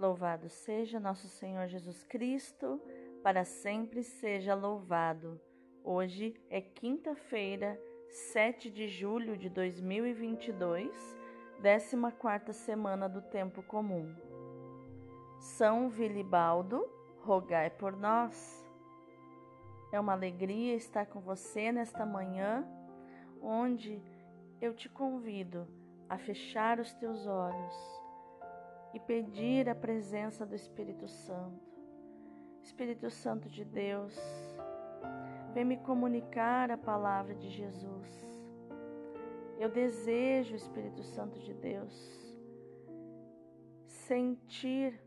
Louvado seja nosso Senhor Jesus Cristo, para sempre seja louvado. Hoje é quinta-feira, 7 de julho de 2022, 14 semana do tempo comum. São Vilibaldo, rogai por nós. É uma alegria estar com você nesta manhã, onde eu te convido a fechar os teus olhos e pedir a presença do Espírito Santo. Espírito Santo de Deus, vem me comunicar a palavra de Jesus. Eu desejo, Espírito Santo de Deus, sentir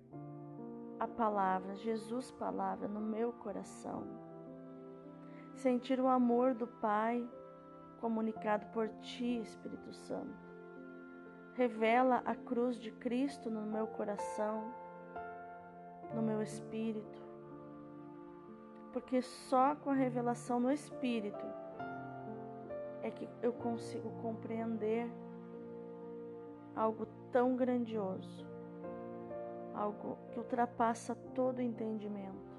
a palavra, Jesus palavra no meu coração. Sentir o amor do Pai comunicado por ti, Espírito Santo Revela a cruz de Cristo no meu coração, no meu espírito. Porque só com a revelação no espírito é que eu consigo compreender algo tão grandioso, algo que ultrapassa todo entendimento.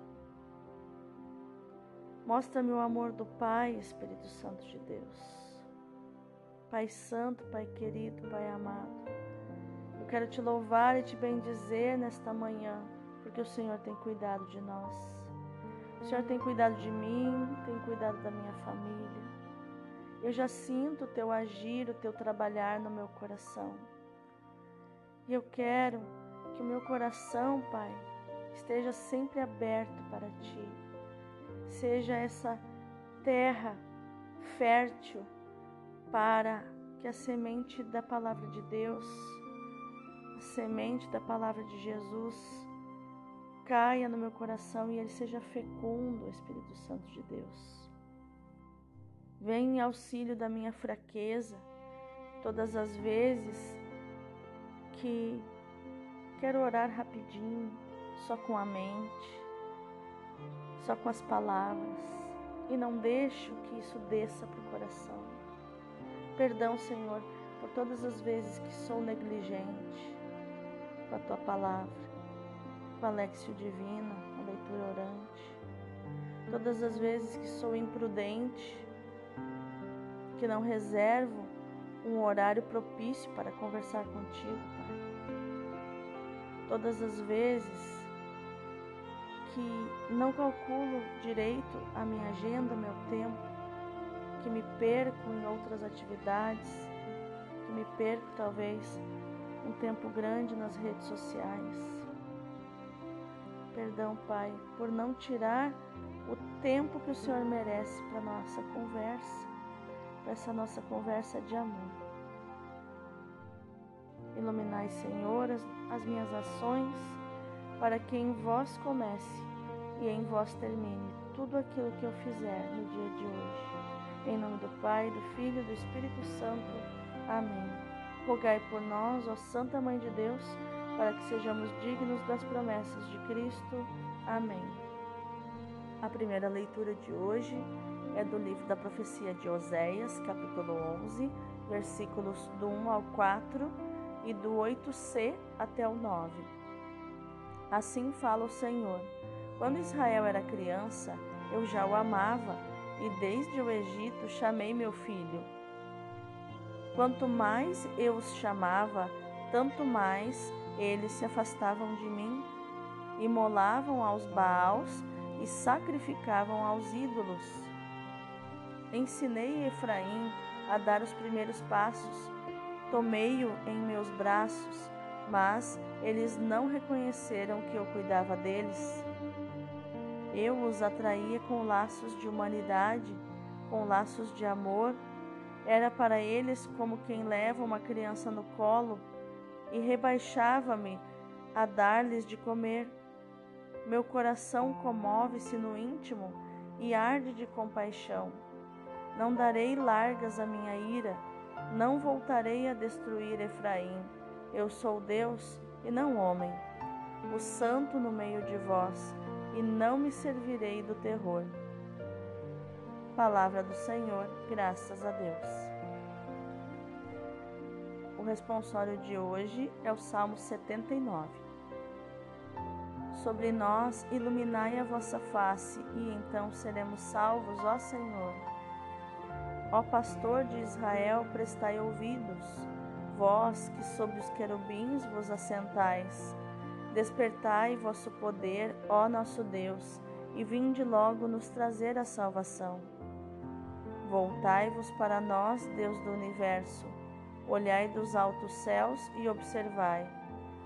Mostra-me o amor do Pai, Espírito Santo de Deus. Pai Santo, Pai querido, Pai amado. Eu quero te louvar e te bendizer nesta manhã, porque o Senhor tem cuidado de nós. O Senhor tem cuidado de mim, tem cuidado da minha família. Eu já sinto o teu agir, o teu trabalhar no meu coração. E eu quero que o meu coração, Pai, esteja sempre aberto para ti. Seja essa terra fértil para que a semente da palavra de Deus, a semente da palavra de Jesus, caia no meu coração e ele seja fecundo, Espírito Santo de Deus. Vem em auxílio da minha fraqueza, todas as vezes que quero orar rapidinho, só com a mente, só com as palavras, e não deixo que isso desça para o coração. Perdão, Senhor, por todas as vezes que sou negligente com a tua palavra, com a lexio divina, a leitura orante. Todas as vezes que sou imprudente, que não reservo um horário propício para conversar contigo, Pai. Todas as vezes que não calculo direito a minha agenda, meu tempo, que me perco em outras atividades, que me perco talvez um tempo grande nas redes sociais. Perdão, Pai, por não tirar o tempo que o Senhor merece para nossa conversa, para essa nossa conversa de amor. Iluminai, Senhor, as, as minhas ações, para que em vós comece e em vós termine tudo aquilo que eu fizer no dia de hoje. Em nome do Pai, do Filho e do Espírito Santo. Amém. Rogai por nós, ó Santa Mãe de Deus, para que sejamos dignos das promessas de Cristo. Amém. A primeira leitura de hoje é do livro da profecia de Oséias, capítulo 11, versículos do 1 ao 4 e do 8c até o 9. Assim fala o Senhor: Quando Israel era criança, eu já o amava e desde o Egito chamei meu filho. Quanto mais eu os chamava, tanto mais eles se afastavam de mim, imolavam aos Baals e sacrificavam aos ídolos. Ensinei Efraim a dar os primeiros passos, tomei-o em meus braços, mas eles não reconheceram que eu cuidava deles. Eu os atraía com laços de humanidade, com laços de amor. Era para eles como quem leva uma criança no colo e rebaixava-me a dar-lhes de comer. Meu coração comove-se no íntimo e arde de compaixão. Não darei largas à minha ira, não voltarei a destruir Efraim. Eu sou Deus e não homem, o santo no meio de vós e não me servirei do terror. Palavra do Senhor, graças a Deus. O responsório de hoje é o Salmo 79. Sobre nós iluminai a vossa face, e então seremos salvos, ó Senhor. Ó pastor de Israel, prestai ouvidos, vós que sobre os querubins vos assentais. Despertai vosso poder, ó nosso Deus, e vinde logo nos trazer a salvação. Voltai-vos para nós, Deus do universo. Olhai dos altos céus e observai.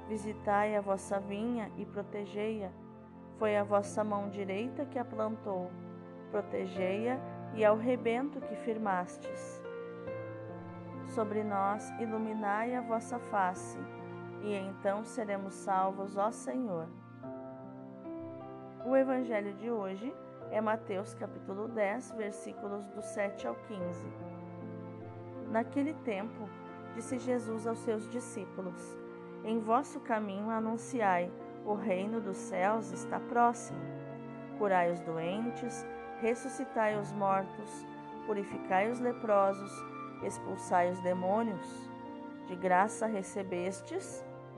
Visitai a vossa vinha e protegei-a. Foi a vossa mão direita que a plantou. Protegei-a e ao rebento que firmastes. Sobre nós iluminai a vossa face, e então seremos salvos, ó Senhor. O evangelho de hoje é Mateus capítulo 10, versículos do 7 ao 15. Naquele tempo, disse Jesus aos seus discípulos: Em vosso caminho anunciai: o reino dos céus está próximo. Curai os doentes, ressuscitai os mortos, purificai os leprosos, expulsai os demônios. De graça recebestes,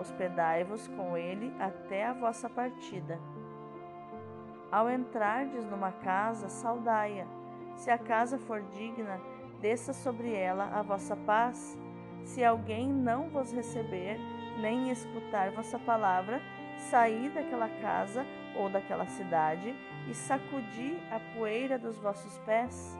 Hospedai-vos com ele até a vossa partida. Ao entrardes numa casa, saudai-a. Se a casa for digna, desça sobre ela a vossa paz. Se alguém não vos receber, nem escutar vossa palavra, saí daquela casa ou daquela cidade e sacudi a poeira dos vossos pés.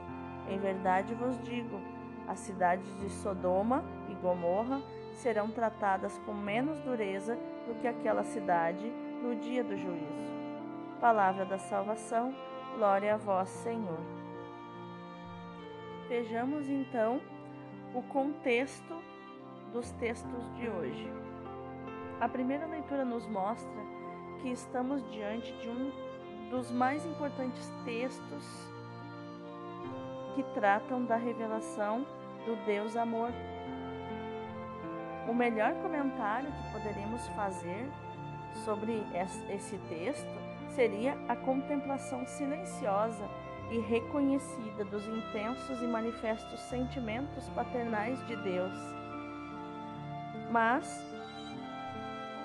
Em verdade vos digo: as cidades de Sodoma e Gomorra serão tratadas com menos dureza do que aquela cidade no dia do juízo. Palavra da salvação, glória a vós, Senhor. Vejamos então o contexto dos textos de hoje. A primeira leitura nos mostra que estamos diante de um dos mais importantes textos que tratam da revelação do Deus Amor. O melhor comentário que poderíamos fazer sobre esse texto seria a contemplação silenciosa e reconhecida dos intensos e manifestos sentimentos paternais de Deus. Mas,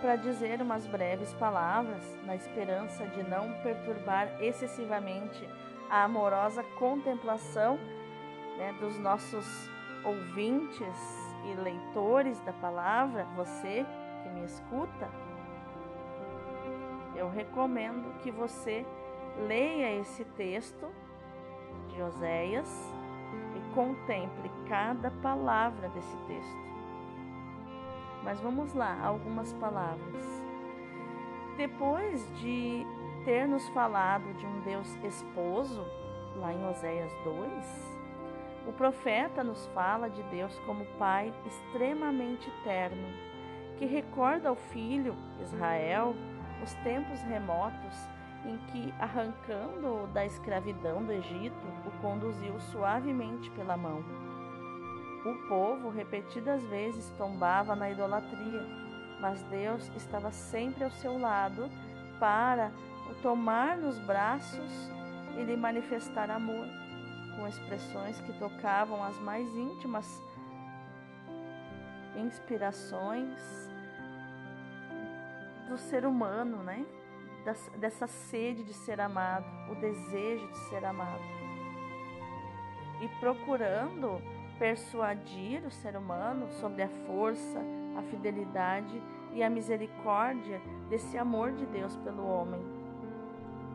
para dizer umas breves palavras, na esperança de não perturbar excessivamente a amorosa contemplação né, dos nossos ouvintes e leitores da palavra, você que me escuta, eu recomendo que você leia esse texto de Oséias e contemple cada palavra desse texto. Mas vamos lá, algumas palavras. Depois de ter nos falado de um Deus esposo, lá em Oséias 2, o profeta nos fala de Deus como Pai extremamente terno, que recorda ao filho Israel os tempos remotos em que, arrancando-o da escravidão do Egito, o conduziu suavemente pela mão. O povo repetidas vezes tombava na idolatria, mas Deus estava sempre ao seu lado para o tomar nos braços e lhe manifestar amor, com expressões que tocavam as mais íntimas inspirações do ser humano, né? dessa sede de ser amado, o desejo de ser amado. E procurando persuadir o ser humano sobre a força, a fidelidade e a misericórdia desse amor de Deus pelo homem.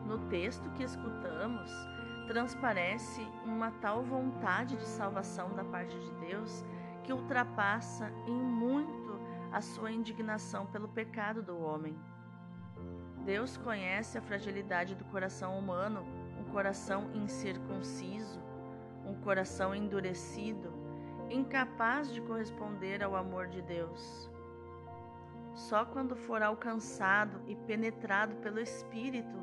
No texto que escutamos, transparece uma tal vontade de salvação da parte de Deus que ultrapassa em muito a sua indignação pelo pecado do homem. Deus conhece a fragilidade do coração humano, um coração incircunciso, um coração endurecido, incapaz de corresponder ao amor de Deus. Só quando for alcançado e penetrado pelo Espírito,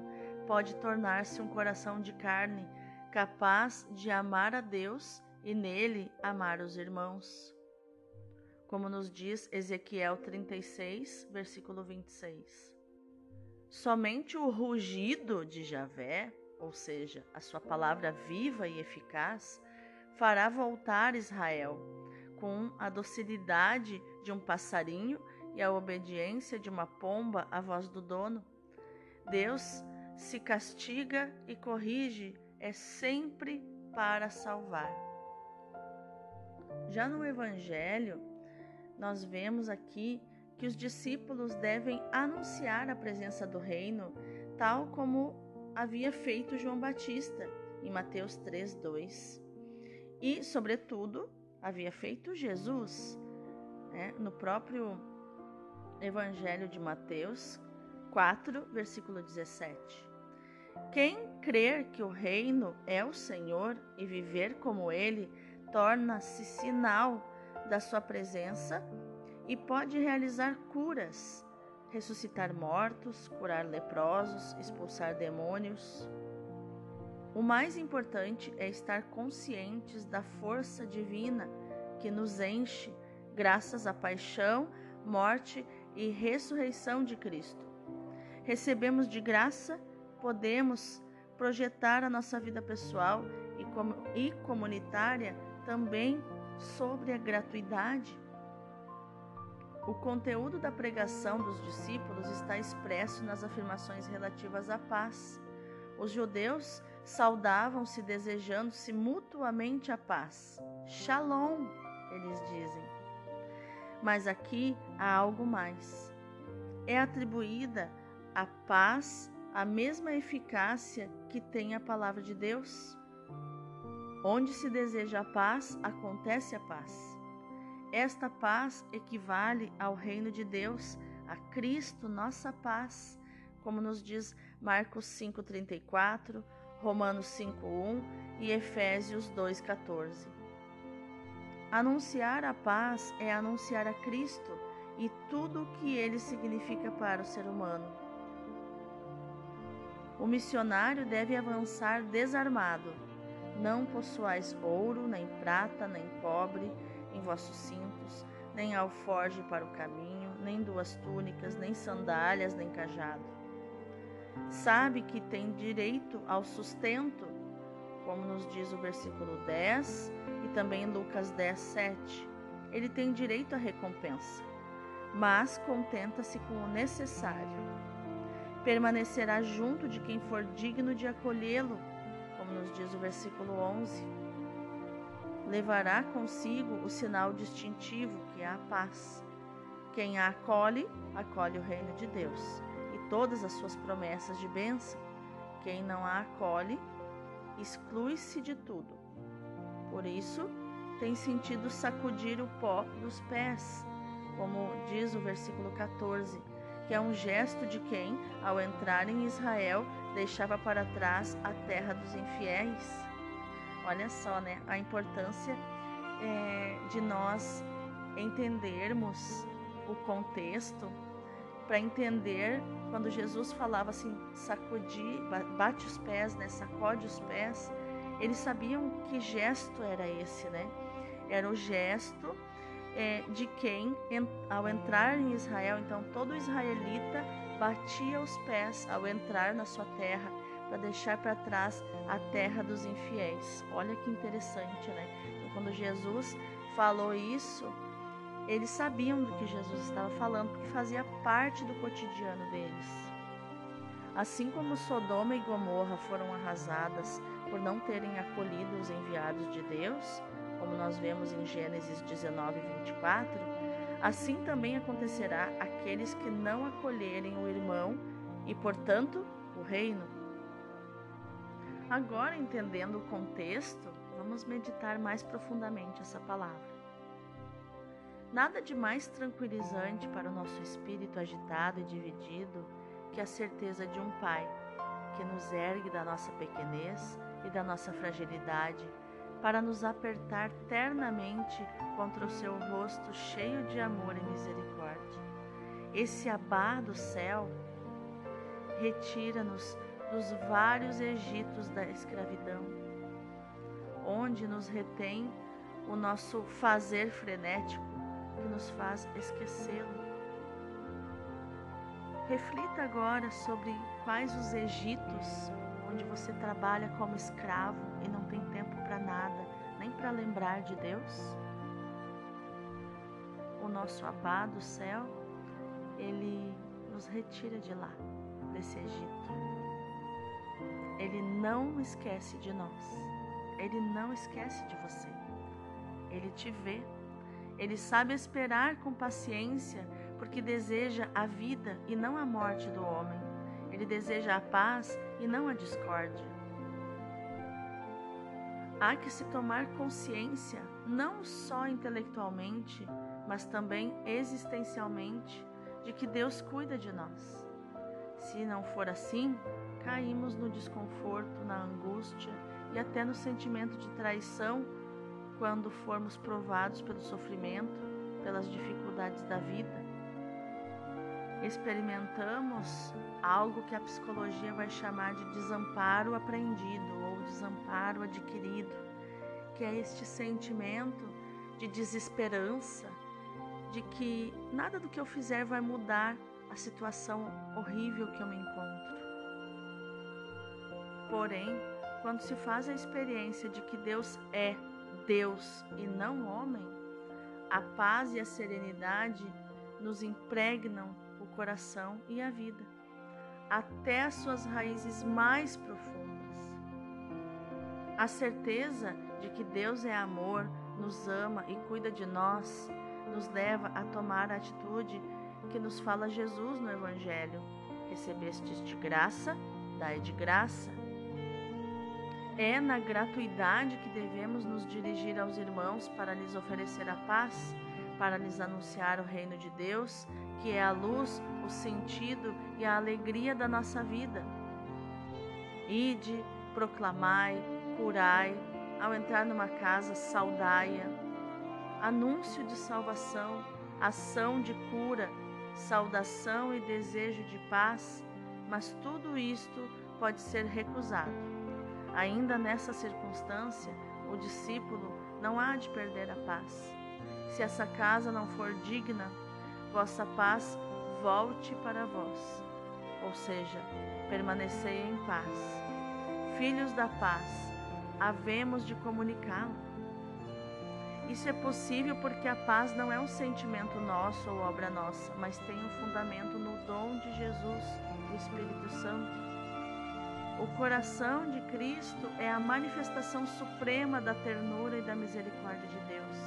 pode tornar-se um coração de carne, capaz de amar a Deus e nele amar os irmãos. Como nos diz Ezequiel 36, versículo 26. Somente o rugido de Javé, ou seja, a sua palavra viva e eficaz, fará voltar Israel com a docilidade de um passarinho e a obediência de uma pomba à voz do dono. Deus se castiga e corrige é sempre para salvar. Já no Evangelho, nós vemos aqui que os discípulos devem anunciar a presença do reino, tal como havia feito João Batista em Mateus 3:2. E, sobretudo, havia feito Jesus né, no próprio Evangelho de Mateus 4, versículo 17. Quem crer que o reino é o Senhor e viver como ele, torna-se sinal da sua presença e pode realizar curas, ressuscitar mortos, curar leprosos, expulsar demônios. O mais importante é estar conscientes da força divina que nos enche graças à paixão, morte e ressurreição de Cristo. Recebemos de graça podemos projetar a nossa vida pessoal e, e comunitária também sobre a gratuidade. O conteúdo da pregação dos discípulos está expresso nas afirmações relativas à paz. Os judeus saudavam-se desejando-se mutuamente a paz. Shalom, eles dizem. Mas aqui há algo mais. É atribuída a paz a mesma eficácia que tem a palavra de Deus? Onde se deseja a paz, acontece a paz. Esta paz equivale ao reino de Deus, a Cristo, nossa paz, como nos diz Marcos 5:34, Romanos 5:1 e Efésios 2:14. Anunciar a paz é anunciar a Cristo e tudo o que ele significa para o ser humano. O missionário deve avançar desarmado. Não possuais ouro, nem prata, nem cobre em vossos cintos, nem alforge para o caminho, nem duas túnicas, nem sandálias, nem cajado. Sabe que tem direito ao sustento, como nos diz o versículo 10 e também Lucas 10, 7. Ele tem direito à recompensa, mas contenta-se com o necessário permanecerá junto de quem for digno de acolhê-lo, como nos diz o versículo 11. Levará consigo o sinal distintivo, que é a paz. Quem a acolhe, acolhe o reino de Deus e todas as suas promessas de bênção. Quem não a acolhe, exclui-se de tudo. Por isso, tem sentido sacudir o pó dos pés, como diz o versículo 14 que é um gesto de quem, ao entrar em Israel, deixava para trás a terra dos infiéis. Olha só, né, a importância é, de nós entendermos o contexto para entender quando Jesus falava assim, sacudir, bate os pés, né, sacode os pés. Eles sabiam que gesto era esse, né? Era o gesto é, de quem, ao entrar em Israel, então todo israelita batia os pés ao entrar na sua terra para deixar para trás a terra dos infiéis. Olha que interessante, né? Então, quando Jesus falou isso, eles sabiam do que Jesus estava falando, porque fazia parte do cotidiano deles. Assim como Sodoma e Gomorra foram arrasadas por não terem acolhido os enviados de Deus, como nós vemos em Gênesis 19, 24, assim também acontecerá àqueles que não acolherem o irmão e, portanto, o reino. Agora, entendendo o contexto, vamos meditar mais profundamente essa palavra. Nada de mais tranquilizante para o nosso espírito agitado e dividido que a certeza de um Pai que nos ergue da nossa pequenez e da nossa fragilidade para nos apertar ternamente contra o seu rosto cheio de amor e misericórdia. Esse abá do céu retira-nos dos vários Egitos da escravidão, onde nos retém o nosso fazer frenético que nos faz esquecê-lo. Reflita agora sobre quais os Egitos onde você trabalha como escravo e não tem para nada, nem para lembrar de Deus. O nosso abado céu, ele nos retira de lá, desse Egito. Ele não esquece de nós. Ele não esquece de você. Ele te vê. Ele sabe esperar com paciência porque deseja a vida e não a morte do homem. Ele deseja a paz e não a discórdia. Há que se tomar consciência, não só intelectualmente, mas também existencialmente, de que Deus cuida de nós. Se não for assim, caímos no desconforto, na angústia e até no sentimento de traição quando formos provados pelo sofrimento, pelas dificuldades da vida. Experimentamos algo que a psicologia vai chamar de desamparo aprendido desamparo adquirido, que é este sentimento de desesperança, de que nada do que eu fizer vai mudar a situação horrível que eu me encontro. Porém, quando se faz a experiência de que Deus é Deus e não homem, a paz e a serenidade nos impregnam o coração e a vida, até as suas raízes mais profundas. A certeza de que Deus é amor, nos ama e cuida de nós, nos leva a tomar a atitude que nos fala Jesus no Evangelho: recebestes de graça, dai de graça. É na gratuidade que devemos nos dirigir aos irmãos para lhes oferecer a paz, para lhes anunciar o reino de Deus, que é a luz, o sentido e a alegria da nossa vida. Ide, proclamai, curai, ao entrar numa casa, saudai-a. Anúncio de salvação, ação de cura, saudação e desejo de paz, mas tudo isto pode ser recusado. Ainda nessa circunstância, o discípulo não há de perder a paz. Se essa casa não for digna, vossa paz volte para vós. Ou seja, permanecei em paz. Filhos da paz, havemos de comunicá-la. Isso é possível porque a paz não é um sentimento nosso ou obra nossa, mas tem um fundamento no dom de Jesus, o Espírito Santo. O coração de Cristo é a manifestação suprema da ternura e da misericórdia de Deus.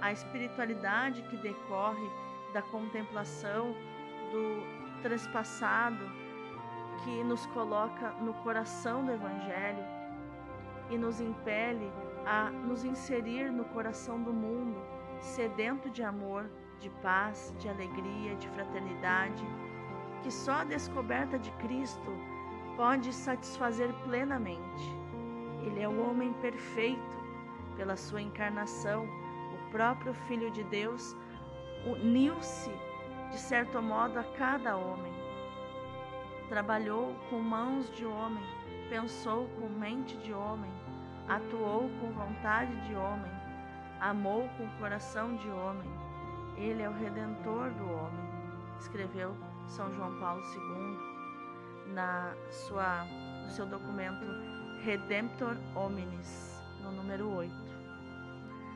A espiritualidade que decorre da contemplação do trespassado, que nos coloca no coração do Evangelho e nos impele a nos inserir no coração do mundo, sedento de amor, de paz, de alegria, de fraternidade, que só a descoberta de Cristo pode satisfazer plenamente. Ele é o homem perfeito, pela sua encarnação, o próprio Filho de Deus uniu-se, de certo modo, a cada homem. Trabalhou com mãos de homem, pensou com mente de homem, atuou com vontade de homem, amou com coração de homem. Ele é o redentor do homem, escreveu São João Paulo II na sua, no seu documento Redemptor Hominis, no número 8.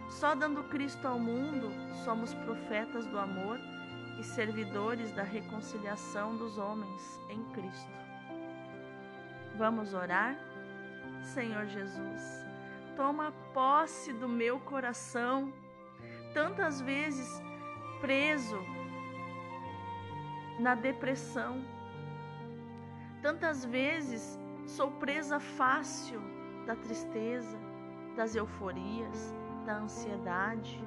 Só dando Cristo ao mundo somos profetas do amor e servidores da reconciliação dos homens em Cristo. Vamos orar? Senhor Jesus, toma posse do meu coração, tantas vezes preso na depressão Tantas vezes sou presa fácil da tristeza, das euforias, da ansiedade.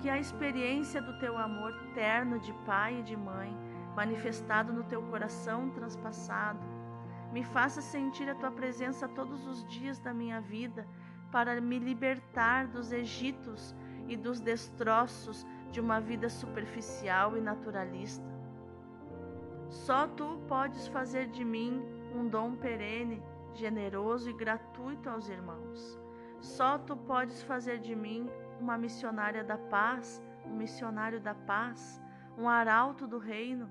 Que a experiência do teu amor terno de pai e de mãe, manifestado no teu coração transpassado, me faça sentir a tua presença todos os dias da minha vida para me libertar dos egitos e dos destroços de uma vida superficial e naturalista Só tu podes fazer de mim um dom perene, generoso e gratuito aos irmãos. Só tu podes fazer de mim uma missionária da paz, um missionário da paz, um arauto do reino.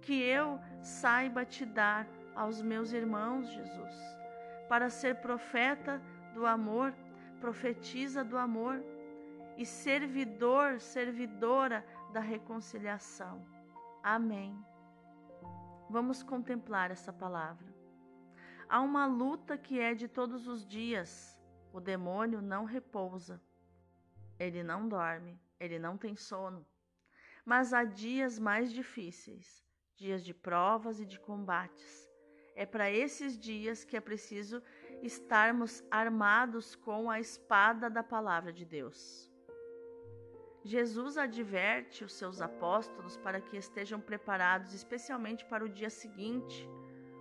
Que eu saiba te dar aos meus irmãos, Jesus, para ser profeta do amor, profetiza do amor e servidor, servidora da reconciliação. Amém. Vamos contemplar essa palavra. Há uma luta que é de todos os dias. O demônio não repousa. Ele não dorme, ele não tem sono. Mas há dias mais difíceis, dias de provas e de combates. É para esses dias que é preciso estarmos armados com a espada da palavra de Deus. Jesus adverte os seus apóstolos para que estejam preparados especialmente para o dia seguinte,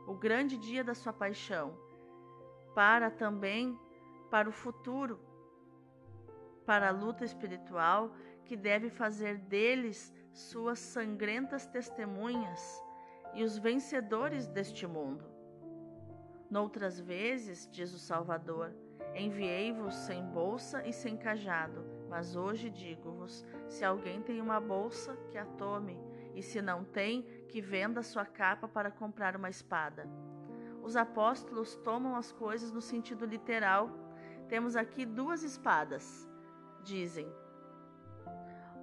o grande dia da sua paixão, para também para o futuro, para a luta espiritual que deve fazer deles suas sangrentas testemunhas e os vencedores deste mundo. Noutras vezes, diz o Salvador, enviei-vos sem bolsa e sem cajado mas hoje digo-vos: se alguém tem uma bolsa, que a tome, e se não tem, que venda sua capa para comprar uma espada. Os apóstolos tomam as coisas no sentido literal. Temos aqui duas espadas. Dizem: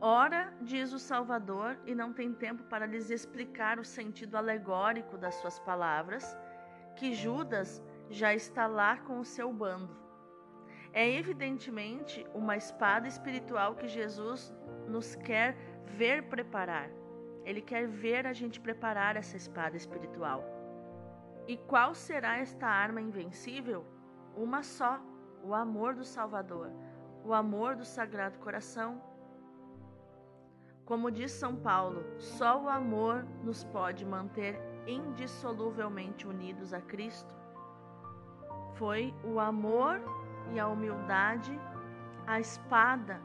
Ora, diz o Salvador, e não tem tempo para lhes explicar o sentido alegórico das suas palavras, que Judas já está lá com o seu bando. É evidentemente uma espada espiritual que Jesus nos quer ver preparar. Ele quer ver a gente preparar essa espada espiritual. E qual será esta arma invencível? Uma só: o amor do Salvador, o amor do Sagrado Coração. Como diz São Paulo, só o amor nos pode manter indissoluvelmente unidos a Cristo. Foi o amor e a humildade a espada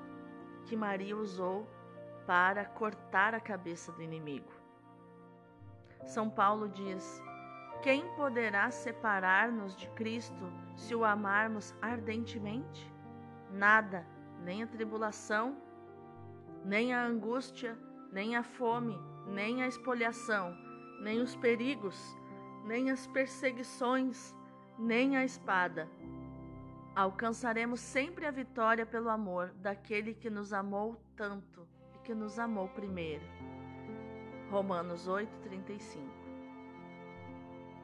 que Maria usou para cortar a cabeça do inimigo. São Paulo diz: Quem poderá separar-nos de Cristo se o amarmos ardentemente? Nada, nem a tribulação, nem a angústia, nem a fome, nem a espoliação, nem os perigos, nem as perseguições, nem a espada alcançaremos sempre a vitória pelo amor daquele que nos amou tanto e que nos amou primeiro. Romanos 8:35.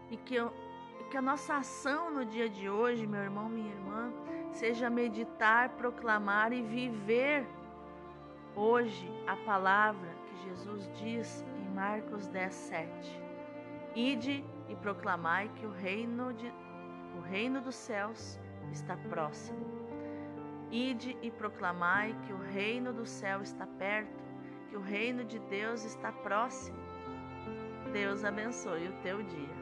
E que, e que a nossa ação no dia de hoje, meu irmão, minha irmã, seja meditar, proclamar e viver hoje a palavra que Jesus diz em Marcos 10:7. Ide e proclamai que o reino de o reino dos céus está próximo. Ide e proclamai que o reino do céu está perto, que o reino de Deus está próximo. Deus abençoe o teu dia.